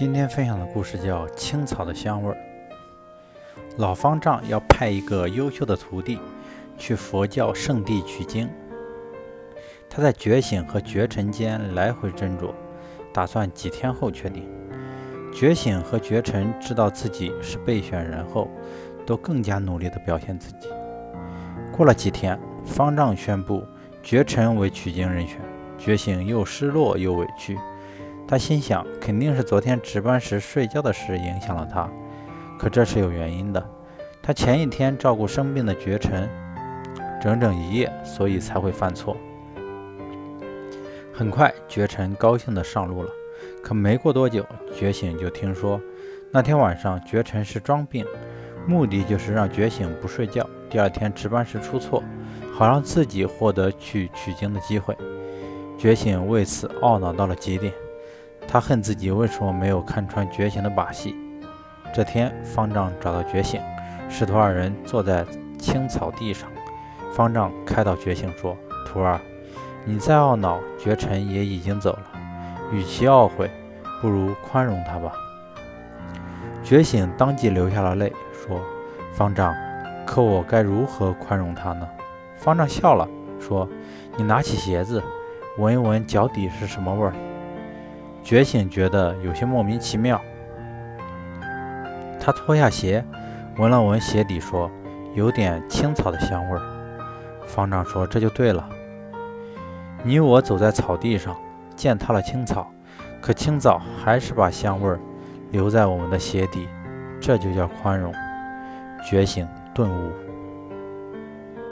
今天分享的故事叫《青草的香味儿》。老方丈要派一个优秀的徒弟去佛教圣地取经，他在觉醒和觉尘间来回斟酌，打算几天后确定。觉醒和觉尘知道自己是备选人后，都更加努力地表现自己。过了几天，方丈宣布觉尘为取经人选，觉醒又失落又委屈。他心想，肯定是昨天值班时睡觉的事影响了他。可这是有原因的，他前一天照顾生病的觉尘整整一夜，所以才会犯错。很快，觉尘高兴地上路了。可没过多久，觉醒就听说，那天晚上觉尘是装病，目的就是让觉醒不睡觉，第二天值班时出错，好让自己获得去取经的机会。觉醒为此懊恼到了极点。他恨自己为什么没有看穿觉醒的把戏。这天，方丈找到觉醒，师徒二人坐在青草地上。方丈开导觉醒说：“徒儿，你再懊恼，觉尘也已经走了。与其懊悔，不如宽容他吧。”觉醒当即流下了泪，说：“方丈，可我该如何宽容他呢？”方丈笑了，说：“你拿起鞋子，闻一闻脚底是什么味儿。”觉醒觉得有些莫名其妙，他脱下鞋，闻了闻鞋底，说：“有点青草的香味儿。”方丈说：“这就对了。你我走在草地上，践踏了青草，可青草还是把香味儿留在我们的鞋底，这就叫宽容。”觉醒顿悟。